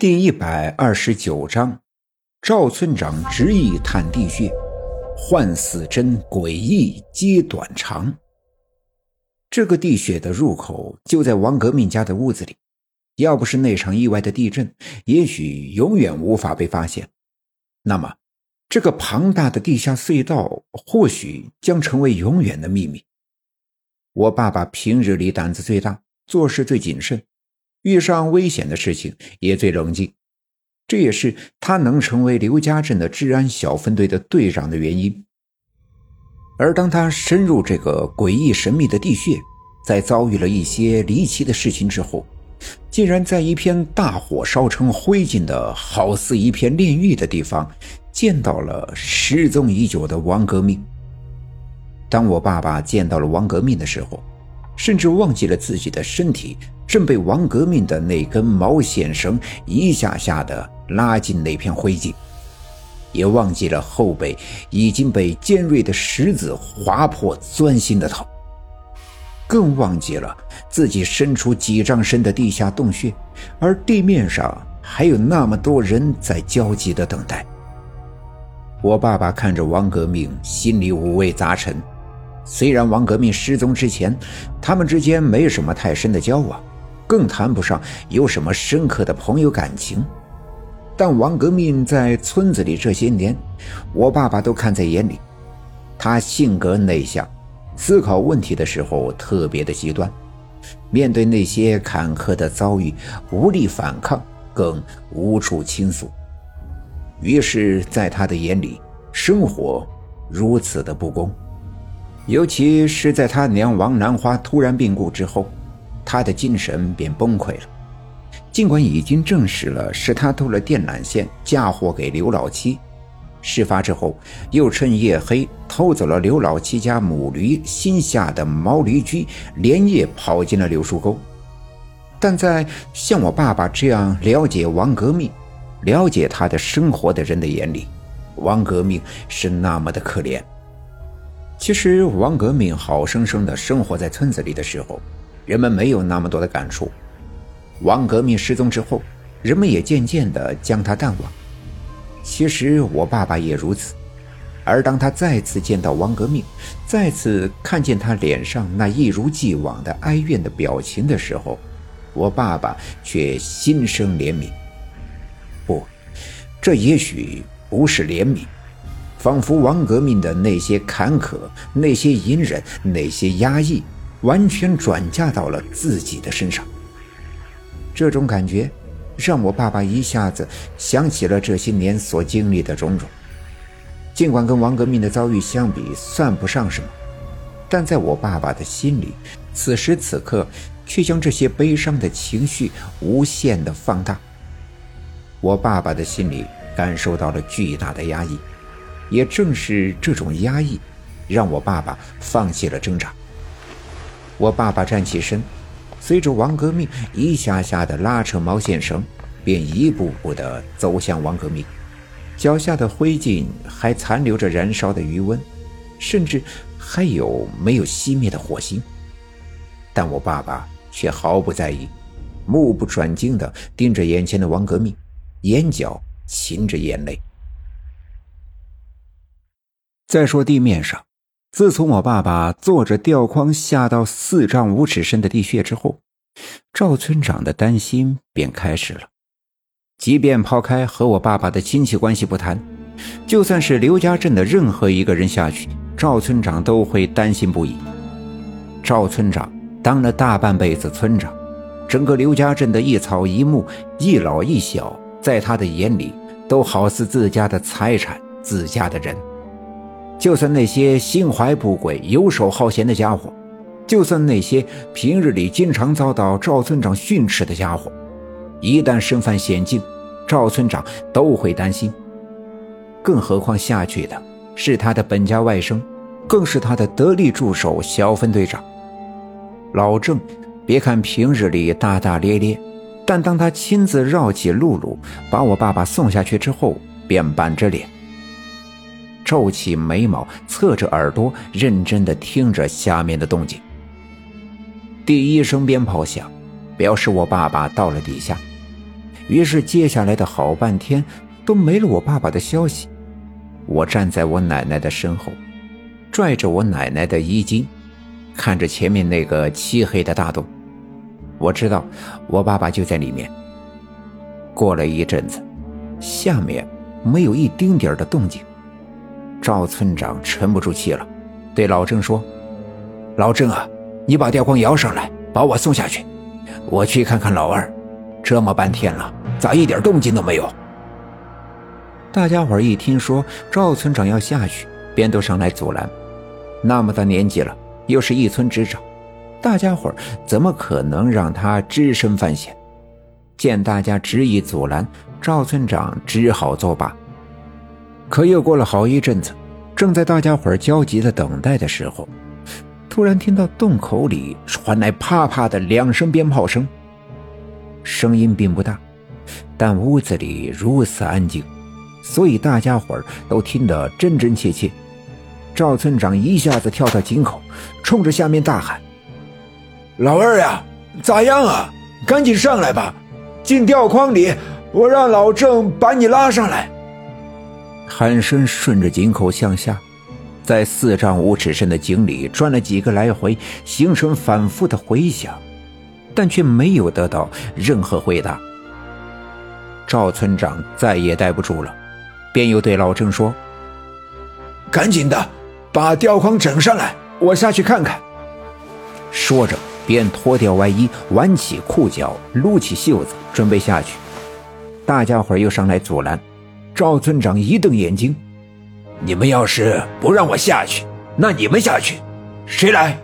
第一百二十九章，赵村长执意探地穴，幻死真，诡异皆短长。这个地穴的入口就在王革命家的屋子里，要不是那场意外的地震，也许永远无法被发现。那么，这个庞大的地下隧道或许将成为永远的秘密。我爸爸平日里胆子最大，做事最谨慎。遇上危险的事情也最冷静，这也是他能成为刘家镇的治安小分队的队长的原因。而当他深入这个诡异神秘的地穴，在遭遇了一些离奇的事情之后，竟然在一片大火烧成灰烬的好似一片炼狱的地方，见到了失踪已久的王革命。当我爸爸见到了王革命的时候，甚至忘记了自己的身体。正被王革命的那根毛线绳一下下的拉进那片灰烬，也忘记了后背已经被尖锐的石子划破钻心的疼，更忘记了自己身处几丈深的地下洞穴，而地面上还有那么多人在焦急的等待。我爸爸看着王革命，心里五味杂陈。虽然王革命失踪之前，他们之间没什么太深的交往。更谈不上有什么深刻的朋友感情，但王革命在村子里这些年，我爸爸都看在眼里。他性格内向，思考问题的时候特别的极端，面对那些坎坷的遭遇，无力反抗，更无处倾诉。于是，在他的眼里，生活如此的不公，尤其是在他娘王兰花突然病故之后。他的精神便崩溃了。尽管已经证实了是他偷了电缆线嫁祸给刘老七，事发之后又趁夜黑偷走了刘老七家母驴新下的毛驴驹，连夜跑进了柳树沟。但在像我爸爸这样了解王革命、了解他的生活的人的眼里，王革命是那么的可怜。其实，王革命好生生的生活在村子里的时候。人们没有那么多的感触。王革命失踪之后，人们也渐渐地将他淡忘。其实我爸爸也如此。而当他再次见到王革命，再次看见他脸上那一如既往的哀怨的表情的时候，我爸爸却心生怜悯。不，这也许不是怜悯，仿佛王革命的那些坎坷、那些隐忍、那些压抑。完全转嫁到了自己的身上。这种感觉让我爸爸一下子想起了这些年所经历的种种。尽管跟王革命的遭遇相比算不上什么，但在我爸爸的心里，此时此刻却将这些悲伤的情绪无限的放大。我爸爸的心里感受到了巨大的压抑，也正是这种压抑，让我爸爸放弃了挣扎。我爸爸站起身，随着王革命一下下的拉扯毛线绳，便一步步的走向王革命。脚下的灰烬还残留着燃烧的余温，甚至还有没有熄灭的火星。但我爸爸却毫不在意，目不转睛的盯着眼前的王革命，眼角噙着眼泪。再说地面上。自从我爸爸坐着吊筐下到四丈五尺深的地穴之后，赵村长的担心便开始了。即便抛开和我爸爸的亲戚关系不谈，就算是刘家镇的任何一个人下去，赵村长都会担心不已。赵村长当了大半辈子村长，整个刘家镇的一草一木、一老一小，在他的眼里都好似自家的财产、自家的人。就算那些心怀不轨、游手好闲的家伙，就算那些平日里经常遭到赵村长训斥的家伙，一旦身犯险境，赵村长都会担心。更何况下去的是他的本家外甥，更是他的得力助手小分队长老郑。别看平日里大大咧咧，但当他亲自绕起露露，把我爸爸送下去之后，便板着脸。皱起眉毛，侧着耳朵，认真地听着下面的动静。第一声鞭炮响，表示我爸爸到了底下。于是接下来的好半天都没了我爸爸的消息。我站在我奶奶的身后，拽着我奶奶的衣襟，看着前面那个漆黑的大洞。我知道我爸爸就在里面。过了一阵子，下面没有一丁点的动静。赵村长沉不住气了，对老郑说：“老郑啊，你把吊筐摇上来，把我送下去。我去看看老二。这么半天了，咋一点动静都没有？”大家伙一听说赵村长要下去，便都上来阻拦。那么大年纪了，又是一村之长，大家伙怎么可能让他只身犯险？见大家执意阻拦，赵村长只好作罢。可又过了好一阵子，正在大家伙焦急的等待的时候，突然听到洞口里传来啪啪的两声鞭炮声。声音并不大，但屋子里如此安静，所以大家伙都听得真真切切。赵村长一下子跳到井口，冲着下面大喊：“老二呀，咋样啊？赶紧上来吧！进吊筐里，我让老郑把你拉上来。”喊声顺着井口向下，在四丈五尺深的井里转了几个来回，形成反复的回响，但却没有得到任何回答。赵村长再也待不住了，便又对老郑说：“赶紧的，把吊筐整上来，我下去看看。”说着，便脱掉外衣，挽起裤脚，撸起袖子，准备下去。大家伙又上来阻拦。赵村长一瞪眼睛：“你们要是不让我下去，那你们下去，谁来？”